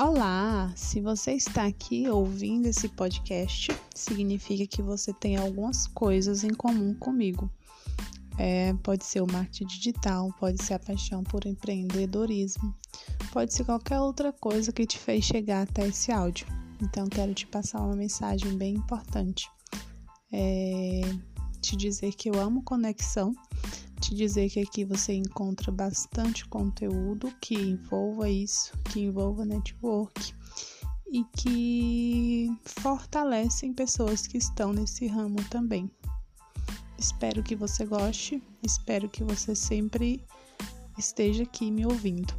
Olá! Se você está aqui ouvindo esse podcast, significa que você tem algumas coisas em comum comigo. É, pode ser o marketing digital, pode ser a paixão por empreendedorismo, pode ser qualquer outra coisa que te fez chegar até esse áudio. Então, quero te passar uma mensagem bem importante. É, te dizer que eu amo conexão te dizer que aqui você encontra bastante conteúdo que envolva isso, que envolva network e que fortalecem pessoas que estão nesse ramo também. Espero que você goste, espero que você sempre esteja aqui me ouvindo.